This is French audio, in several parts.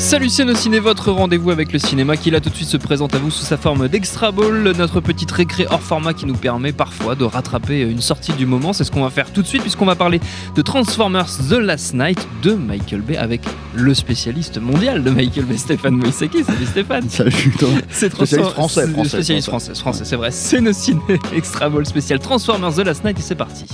Salut c'est Ciné, votre rendez-vous avec le cinéma qui là tout de suite se présente à vous sous sa forme d'Extra Ball, notre petite récré hors format qui nous permet parfois de rattraper une sortie du moment. C'est ce qu'on va faire tout de suite puisqu'on va parler de Transformers The Last Night de Michael Bay avec le spécialiste mondial de Michael Bay, Stéphane Moïsaki. Salut Stéphane. Salut toi. C'est Spécialiste français, français, Spécialiste français, français, c'est vrai. C'est nos ciné Extra Ball spécial Transformers The Last Night et c'est parti.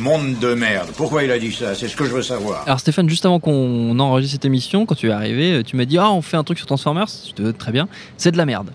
Monde de merde. Pourquoi il a dit ça? C'est ce que je veux savoir. Alors Stéphane, juste avant qu'on enregistre cette émission, quand tu es arrivé, tu m'as dit ah on fait un truc sur Transformers. Je te très bien. C'est de la merde.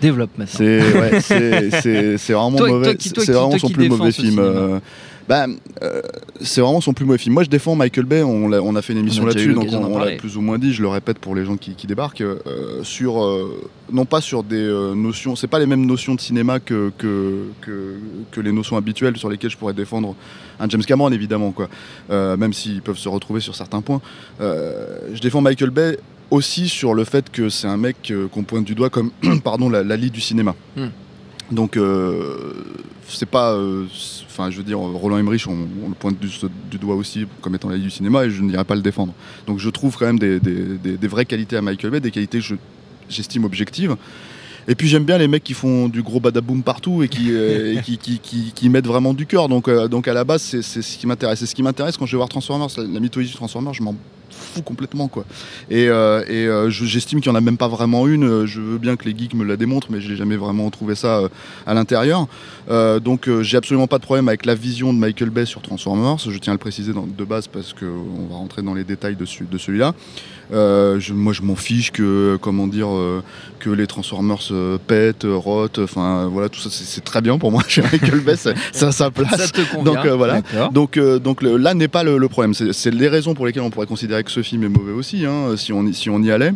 Développe maintenant. C'est ouais, vraiment Toi- mauvais. C'est vraiment toi son plus mauvais film. Bah, euh, c'est vraiment son plus mauvais film. Moi, je défends Michael Bay. On, a fait une émission là-dessus, donc on, l'a plus ou moins dit. Je le répète pour les gens qui, qui débarquent euh, sur euh, non pas sur des euh, notions. C'est pas les mêmes notions de cinéma que, que que que les notions habituelles sur lesquelles je pourrais défendre un James Cameron, évidemment, quoi. Même s'ils peuvent se retrouver sur certains points. Je défends Michael Bay aussi sur le fait que c'est un mec qu'on pointe du doigt comme pardon la, la lie du cinéma. Hmm. Donc c'est pas, euh, enfin je veux dire Roland Emmerich on, le pointe du, doigt aussi comme étant la lie du cinéma et je n'irai pas le défendre. Donc je trouve quand même des, des- des- vraies qualités à Michael Bay, des qualités que je- j'estime objectives. Et puis j'aime bien les mecs qui font du gros badaboum partout et qui, euh, et qui, qui, qui- qui mettent vraiment du cœur. Donc, euh, donc à la base, c'est ce qui m'intéresse. C'est ce qui m'intéresse quand je vais voir Transformers, la, la mythologie de Transformers, fous complètement. quoi. Et, euh, et euh, je- j'estime qu'il n'y en a même pas vraiment une. Je veux bien que les geeks me la démontrent, mais je n'ai jamais vraiment trouvé ça euh, à l'intérieur. Donc j'ai absolument pas de problème avec la vision de Michael Bay sur Transformers. Je tiens à le préciser dans- de base parce qu'on va rentrer dans les détails de, de celui-là. Je- moi je m'en fiche que comment dire que les Transformers pètent, rotent, enfin voilà tout ça c'est- très bien pour moi chez Michael Bay, à sa place. Ça te. Donc, voilà. Donc, donc le- là n'est pas le, le problème. C'est les raisons pour lesquelles on pourrait considérer que ce film est mauvais aussi, hein, si, on y, si on y allait.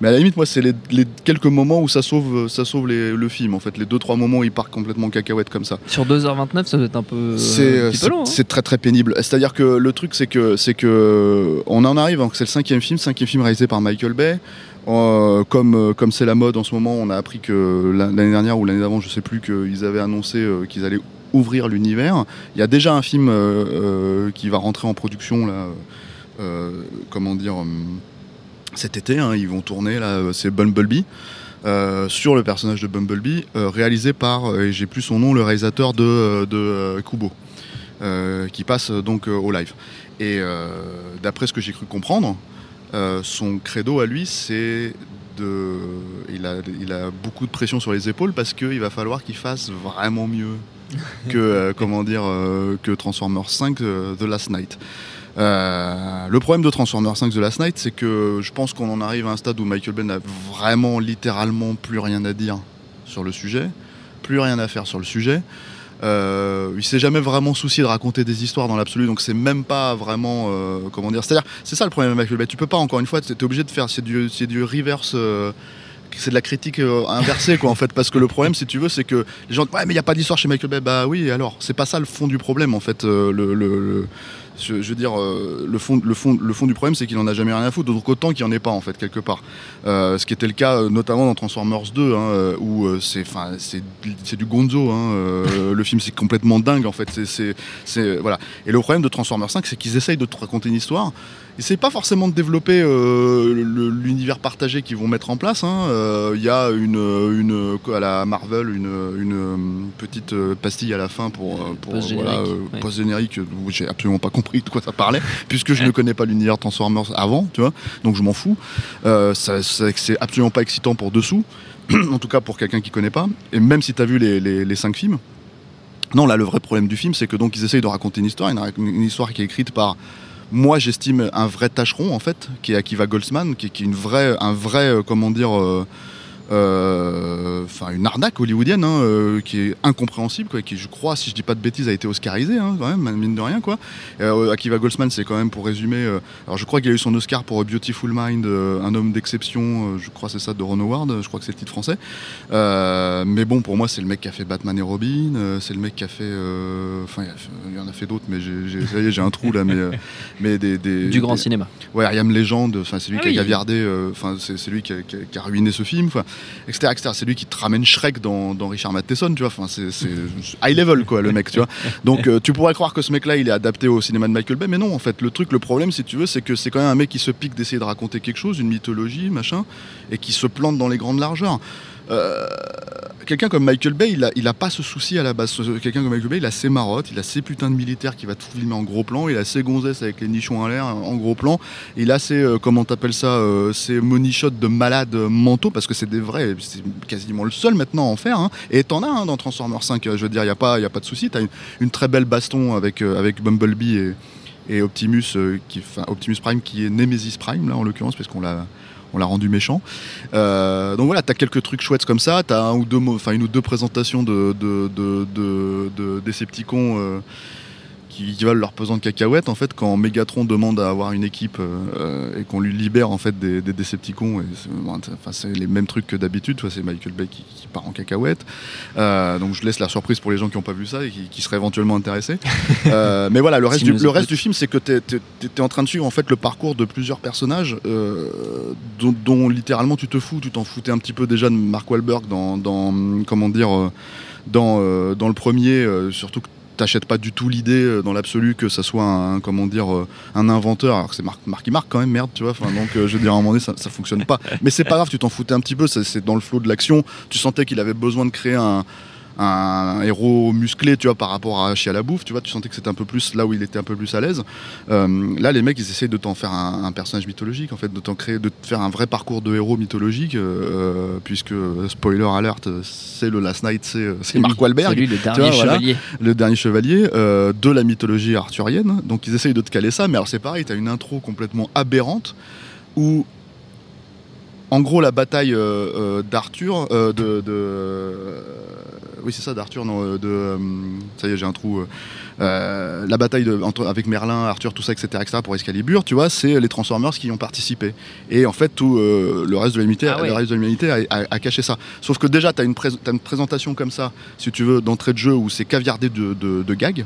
Mais à la limite, moi, c'est les, les quelques moments où ça sauve, ça sauve les- le film. En fait, les deux trois moments où il part complètement en cacahuète comme ça. Sur 2h29, ça doit être un peu, C'est petit peu c'est- hein. très très pénible. C'est-à-dire que le truc, c'est que c'est que on en arrive. hein, c'est le cinquième film, cinquième film réalisé par Michael Bay. Euh, comme euh, comme c'est la mode en ce moment, on a appris que la- l'année dernière ou l'année d'avant, je sais plus, qu'ils avaient annoncé euh, qu'ils allaient ouvrir l'univers. Il y a déjà un film euh, euh, qui va rentrer en production là. Euh, comment dire euh, cet été, hein, ils vont tourner là, euh, c'est Bumblebee. sur le personnage de Bumblebee, réalisé par, et j'ai plus son nom, le réalisateur de, de Kubo, qui passe donc au live. Et d'après ce que j'ai cru comprendre, son credo à lui, c'est de. Il a, il a beaucoup de pression sur les épaules parce qu'il va falloir qu'il fasse vraiment mieux que, comment dire, que Transformers 5 euh, The Last Night. Euh, le problème de Transformers 5 The Last Night, c'est que je pense qu'on en arrive à un stade où Michael Bay n'a vraiment, littéralement, plus rien à dire sur le sujet, plus rien à faire sur le sujet. Euh, il s'est jamais vraiment soucié de raconter des histoires dans l'absolu, donc c'est même pas vraiment euh, comment dire. C'est-à-dire, c'est ça le problème avec Michael Bay. Tu peux pas encore une fois, t'es obligé de faire, c'est du, reverse. euh, c'est de la critique euh, inversée quoi en fait parce que le problème si tu veux c'est que les gens ouais mais il y a pas d'histoire chez Michael Bay bah oui alors c'est pas ça le fond du problème en fait le, le- le- Je, je veux dire, euh, le, fond, le, fond, le fond du problème, c'est qu'il en a jamais rien à foutre, donc autant qu'il n'y en ait pas, en fait, quelque part. Euh, ce qui était le cas, euh, notamment dans Transformers 2, hein, où c'est, du gonzo. Hein, le film, c'est complètement dingue, en fait. C'est, c'est, c'est- voilà. Et le problème de Transformers 5, c'est qu'ils essayent de te raconter une histoire. Ils essayent pas forcément de développer l'univers partagé qu'ils vont mettre en place. hein. Il y a une, une, à la Marvel une, une petite pastille à la fin pour, pour Post-générique, voilà, ouais. post-générique où j'ai absolument pas compris de quoi ça parlait, puisque je ne connais pas l'univers Transformers avant, tu vois, donc je m'en fous. Euh, c'est absolument pas excitant pour dessous, en tout cas pour quelqu'un qui connaît pas, et même si tu as vu les, les, les cinq films. Non, là, le vrai problème du film, c'est que donc ils essayent de raconter une histoire, une, une histoire qui est écrite par, moi, j'estime un vrai tâcheron en fait, qui est Akiva Goldsman, qui est, qui est une vraie, un vrai, euh, comment dire, euh, enfin une arnaque hollywoodienne, hein, euh, qui est incompréhensible, quoi, qui, je crois, si je dis pas de bêtises, a été oscarisé, hein, quand même, mine de rien, quoi. Euh, Akiva Goldsman, c'est quand même pour résumer, euh, alors je crois qu'il a eu son Oscar pour A Beautiful Mind, euh, un homme d'exception, euh, je crois que c'est ça de Ron Howard, je crois que c'est le titre français. Euh, mais bon, pour moi, c'est le mec qui a fait Batman et Robin, euh, c'est le mec qui a fait, euh, enfin, il y en a fait d'autres, mais j'ai, j'ai- ça y est, j'ai un trou là, mais, euh, mais des, des- Du grand des- cinéma. Ouais, Ariam Légende, enfin c'est lui Ah qui a gaviardé, euh, enfin c'est lui qui a, qui ruiné ce film, enfin, etc.. C'est lui qui te ramène Shrek dans, dans Richard Matheson, tu vois. Enfin c'est c'est high level quoi, le mec, tu vois. Donc euh, tu pourrais croire que ce mec-là, il est adapté au cinéma de Michael Bay, mais non, en fait, le truc, le problème, si tu veux, c'est que c'est quand même un mec qui se pique d'essayer de raconter quelque chose, une mythologie, machin, et qui se plante dans les grandes largeurs. Euh, quelqu'un comme Michael Bay, il a, pas ce souci à la base. Quelqu'un comme Michael Bay, il a ses marottes, il a ses putains de militaires qui va tout filmer en gros plan, il a ses gonzesses avec les nichons à l'air en gros plan, il a ses, euh, comment t'appelles ça, euh, ses money shots de malades mentaux, parce que c'est des vrais, c'est quasiment le seul maintenant à en faire. hein. Et t'en as hein, dans Transformers 5, euh, je veux dire, il n'y a, pas- a pas de souci. T'as une, très belle baston avec, Bumblebee et, Optimus, qui, Optimus Prime qui est Nemesis Prime, là en l'occurrence, parce qu'on l'a on l'a rendu méchant. Euh, donc voilà, t'as quelques trucs chouettes comme ça, t'as un ou deux, enfin une ou deux présentations de, de, de, de, de Decepticons euh, qui, qui valent leur pesant de cacahuètes en fait quand Megatron demande à avoir une équipe euh, et qu'on lui libère en fait des, des Decepticons. Et c'est, bon, les mêmes trucs que d'habitude, soit c'est Michael Bay qui, qui part en cacahuète. Euh, donc je laisse la surprise pour les gens qui n'ont pas vu ça et qui, qui seraient éventuellement intéressés. Euh, mais voilà, le reste, du, le reste du film, c'est que tu es, en train de suivre en fait le parcours de plusieurs personnages euh, dont, dont littéralement tu te fous. Tu t'en foutais un petit peu déjà de Mark Wahlberg dans, dans comment dire, dans, euh, dans le premier, euh, surtout que t'achètes pas du tout l'idée euh, dans l'absolu que ça soit un comment dire euh, un inventeur. Alors que c'est Marc Marky Mark quand même merde tu vois. Donc euh, je veux dire à un moment donné ça, ça fonctionne pas. Mais c'est pas grave tu t'en foutais un petit peu c'est dans le flot de l'action. Tu sentais qu'il avait besoin de créer un un héros musclé, tu vois, par rapport à Chia la bouffe, tu vois, tu sentais que c'était un peu plus là où il était un peu plus à l'aise. Euh, là, les mecs, ils essayent de t'en faire un, un personnage mythologique, en fait, de t'en créer, de te faire un vrai parcours de héros mythologique, euh, puisque spoiler alert, c'est le Last Night, c'est Mark Wahlberg lui le dernier vois, voilà. chevalier. le dernier chevalier euh, de la mythologie arthurienne. Donc ils essayent de te caler ça, mais alors c'est pareil, tu as une intro complètement aberrante où, en gros, la bataille euh, euh, d'Arthur, euh, de, de- euh, oui c'est ça, d'Arthur, non, euh, de, euh, ça y est, j'ai un trou. euh, la bataille de- entre- avec Merlin, Arthur, tout ça, etc., etc., pour Excalibur, tu vois, c'est les Transformers qui y ont participé. Et en fait, tout euh, le reste de l'humanité, Ah ouais. a, a- a caché ça. Sauf que déjà, tu as, une présentation comme ça, si tu veux, d'entrée de jeu où c'est caviardé de, de, de gags.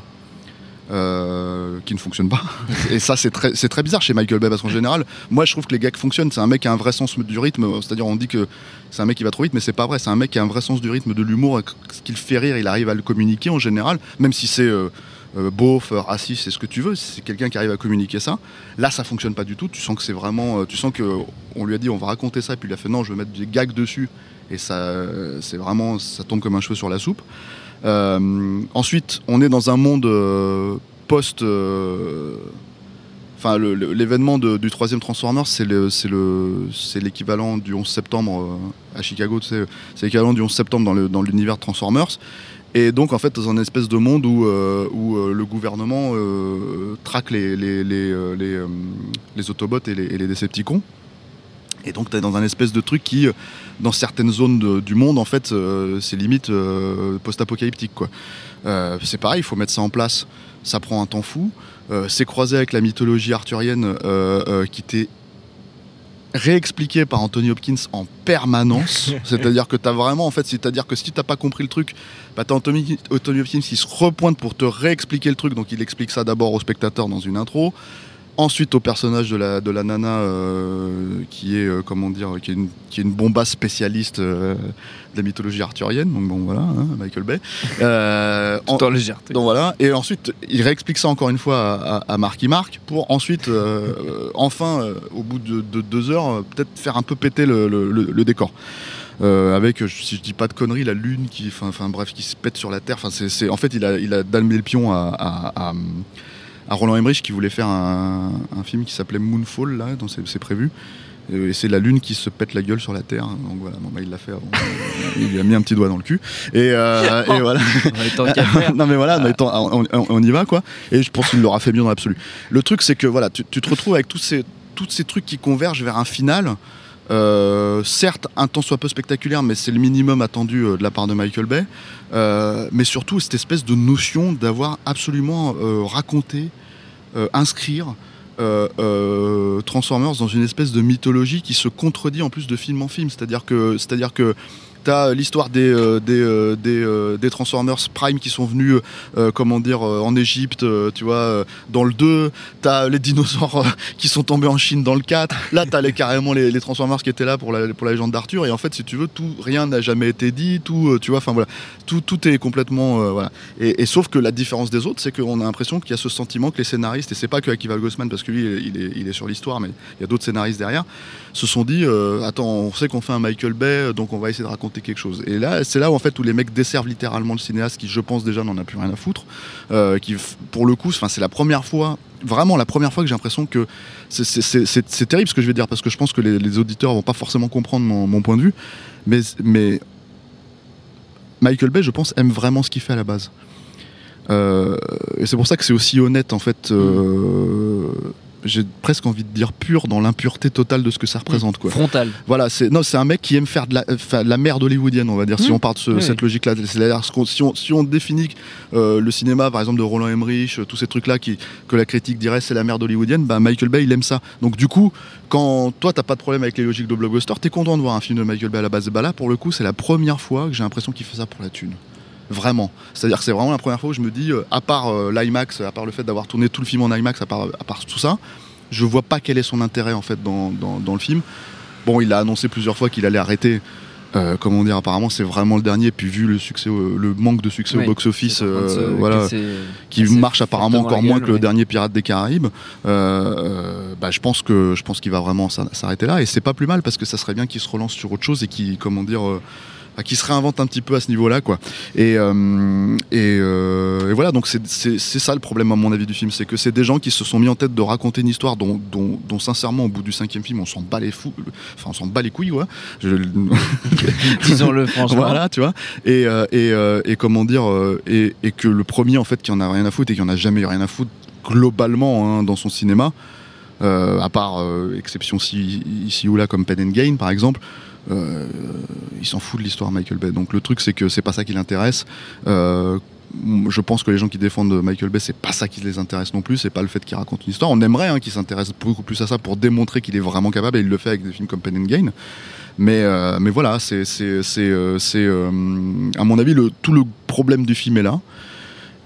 Euh, qui ne fonctionnent pas. Et ça, c'est très, bizarre chez Michael Bay parce qu'en général, moi je trouve que les gags fonctionnent. C'est un mec qui a un vrai sens du rythme. C'est-à-dire, on dit que c'est un mec qui va trop vite, mais c'est pas vrai. C'est un mec qui a un vrai sens du rythme, de l'humour. Ce qui le fait rire, il arrive à le communiquer en général, même si c'est euh, euh, beauf, euh, raciste, c'est ce que tu veux. C'est quelqu'un qui arrive à communiquer ça. Là, ça fonctionne pas du tout. Tu sens que c'est vraiment. euh, tu sens que on lui a dit on va raconter ça, puis il a fait non, je vais mettre des gags dessus. Et ça, euh, c'est vraiment, ça tombe comme un cheveu sur la soupe. Ensuite, on est dans un monde post. Enfin, l'événement du troisième Transformers, c'est le- c'est le- c'est l'équivalent du 11 septembre à Chicago. C'est l'équivalent du 11 septembre dans le- dans l'univers Transformers. Et donc, en fait, dans un espèce de monde où, euh, où euh, le gouvernement euh, traque les, les, les, les, les Autobots et les, et. Et donc, tu es dans un espèce de truc qui, dans certaines zones du monde, en fait, c'est limite post-apocalyptique. c'est pareil, il faut mettre ça en place. Ça prend un temps fou. C'est croisé avec la mythologie arthurienne qui était réexpliqué par Anthony Hopkins en permanence. c'est-à-dire que tu as vraiment, en fait, c'est-à-dire que si tu n'as pas compris le truc, bah, tu as Anthony, Anthony Hopkins qui se repointe pour te réexpliquer le truc. Donc il explique ça d'abord au spectateur dans une intro. Ensuite au personnage de la, de la nana euh, qui est euh, comment dire qui est une, qui est une bombasse spécialiste euh, de la mythologie arthurienne donc bon voilà hein, Michael Bay euh, en- Tout en légèreté. donc voilà et ensuite il réexplique ça encore une fois à, à, à Marky Mark pour ensuite enfin au bout de, de deux heures peut-être faire un peu péter le, le- le- le décor euh, avec, si je dis pas de conneries, la lune qui, enfin, bref, qui se pète sur la terre. Enfin, c'est, en fait, il a, il a dalmé le pion à, à, à- à Roland Emmerich qui voulait faire un, un film qui s'appelait Moonfall là, c'est, prévu. Euh, Et c'est la lune qui se pète la gueule sur la terre. Donc voilà, bon, bah, il l'a fait avant. il lui a mis un petit doigt dans le cul. Et, euh, et voilà. Non mais voilà, mais on y va quoi. Et je pense qu'il l'aura fait bien dans l'absolu. Le truc c'est que voilà, tu, tu te retrouves avec tous ces, tous ces trucs qui convergent vers un final. Euh, certes, un temps soit peu spectaculaire, mais c'est le minimum attendu euh, de la part de Michael Bay. Euh, mais surtout, cette espèce de notion d'avoir absolument raconté, inscrire Transformers dans une espèce de mythologie qui se contredit en plus de film en film. C'est-à-dire que, c'est-à-dire que T'as l'histoire des, euh, des, euh, des, euh, des Transformers Prime qui sont venus, euh, comment dire, euh, en Égypte, euh, tu vois, euh, dans le 2. T'as les dinosaures euh, qui sont tombés en Chine dans le 4. Là, t'as les, carrément les, les Transformers qui étaient là pour la, pour la légende d'Arthur. Et en fait, si tu veux, tout, rien n'a jamais été dit. Tout, euh, tu vois, enfin voilà, tout, tout est complètement, euh, voilà. Et, sauf que la différence des autres, c'est qu'on a l'impression qu'il y a ce sentiment que les scénaristes, et c'est pas que Akiva Goldsman, parce que lui, il est, il est sur l'histoire, mais il y a d'autres scénaristes derrière, se sont dit, euh, attends, on sait qu'on fait un Michael Bay, donc on va essayer de raconter quelque chose. Et là, c'est là où en fait où les mecs desservent littéralement le cinéaste, qui je pense déjà n'en a plus rien à foutre, euh, qui pour le coup, c'est la première fois, vraiment la première fois que j'ai l'impression que c'est- terrible ce que je vais dire, parce que je pense que les, auditeurs vont pas forcément comprendre mon, mon point de vue, mais, mais Michael Bay, je pense, aime vraiment ce qu'il fait à la base. Euh, et c'est pour ça que c'est aussi honnête en fait. euh, J'ai presque envie de dire pur dans l'impureté totale de ce que ça représente quoi. Frontal. Voilà, c'est non, c'est un mec qui aime faire de la, de merde hollywoodienne, on va dire, si Mmh. on part de ce- Oui. cette ce qu'on- si on, si on définit euh, le cinéma, par exemple, de Roland Emmerich, tous ces trucs-là qui, que la critique dirait c'est la merde hollywoodienne, bah, Michael Bay, il aime ça. Donc, du coup, quand toi, t'as pas de problème avec les logiques de blockbuster, t'es content de voir un film de Michael Bay à la base. Bah là, pour le coup, c'est la première fois que j'ai l'impression qu'il fait ça pour la thune. Vraiment. C'est-à-dire que c'est vraiment la première fois où je me dis, euh, à part euh, l'IMAX, à part le fait d'avoir tourné tout le film en IMAX, à part, à part tout ça, je vois pas quel est son intérêt en fait dans, dans, dans le film. Bon, il a annoncé plusieurs fois qu'il allait arrêter. Euh, comment dire, apparemment c'est vraiment le dernier. Puis vu le succès, au- le manque de succès au box-office, euh, voilà, qui marche apparemment encore moins que le dernier Pirate des Caraïbes. bah, je pense que je pense qu'il va vraiment s'a- s'arrêter là. Et c'est pas plus mal parce que ça serait bien qu'il se relance sur autre chose et qu'il comment dire. Qui se réinvente un petit peu à ce niveau-là, quoi. Et, euh, et, euh, et voilà, donc c'est- ça le problème à mon avis du film, c'est que c'est des gens qui se sont mis en tête de raconter une histoire dont, dont, dont, sincèrement au bout du cinquième film on s'en bat les fous, enfin on s'en bat les couilles, ouais. Je- Disons-le franchement. voilà, tu vois. Et, euh, et, et comment dire, et, et que le premier, en fait, qui en a rien à foutre et qui en a jamais eu rien à foutre globalement hein, dans son cinéma, euh, à part euh, exception ici, ici ou là comme Pen and Gain par exemple, il s'en fout de l'histoire Michael Bay. Donc le truc, c'est que c'est pas ça qui l'intéresse. Euh, je pense que les gens qui défendent Michael Bay, c'est pas ça qui les intéresse non plus, c'est pas le fait qu'il raconte une histoire. On aimerait hein, qu'il s'intéresse beaucoup plus à ça pour démontrer qu'il est vraiment capable, et il le fait avec des films comme Pen and Gain. Mais, euh, mais voilà, c'est, euh, euh, à mon avis, le, tout le problème du film est là.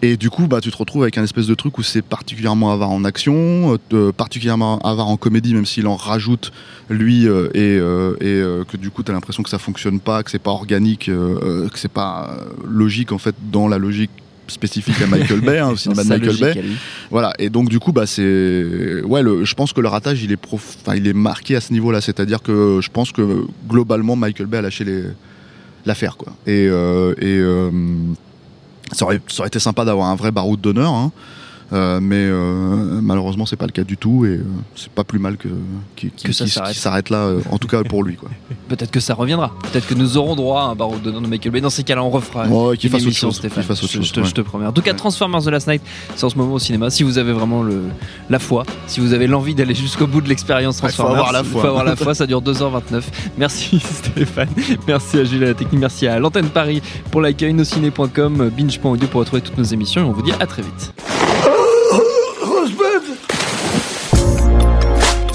Et du coup, bah, tu te retrouves avec un espèce de truc où c'est particulièrement avare en action, euh, particulièrement avare en comédie, même s'il en rajoute lui, euh, et, euh, et euh, que du coup, tu as l'impression que ça fonctionne pas, que c'est pas organique, euh, euh, que c'est pas euh, logique en fait dans la logique spécifique à Michael Bay, hein, au cinéma de Michael Bay. Voilà, et donc du coup, bah, c'est. Ouais, le- je pense que le ratage, il est, prof... enfin, il est marqué à ce niveau-là. C'est-à-dire que je pense que globalement, Michael Bay a lâché les... l'affaire, quoi. Et, euh, et euh, ça, aurait, été sympa d'avoir un vrai baroud d'honneur, hein. Euh, mais euh, malheureusement, c'est pas le cas du tout, et euh, c'est pas plus mal que, Que ça s'arrête. là, euh, en tout cas pour lui, quoi. Peut-être que ça reviendra. Peut-être que nous aurons droit à un barreau d'honneur de Michael Bay. Dans ces cas-là, on refera Ouais, qu'il une fasse émission, chose, Stéphane. fasse Je- chose, je, te, ouais. je te promets. En tout cas, Ouais. Transformers The Last Night, c'est en ce moment au cinéma. Si vous avez vraiment le, la foi, si vous avez l'envie d'aller jusqu'au bout de l'expérience Ouais, faut Transformers, avoir la foi. faut avoir la foi. Ça dure 2h29. Merci Stéphane. Merci à Jules à la technique. Merci à l'antenne Paris pour l'accueil. Nosciné.com, binge.audio pour retrouver toutes nos émissions. Et on vous dit à très vite.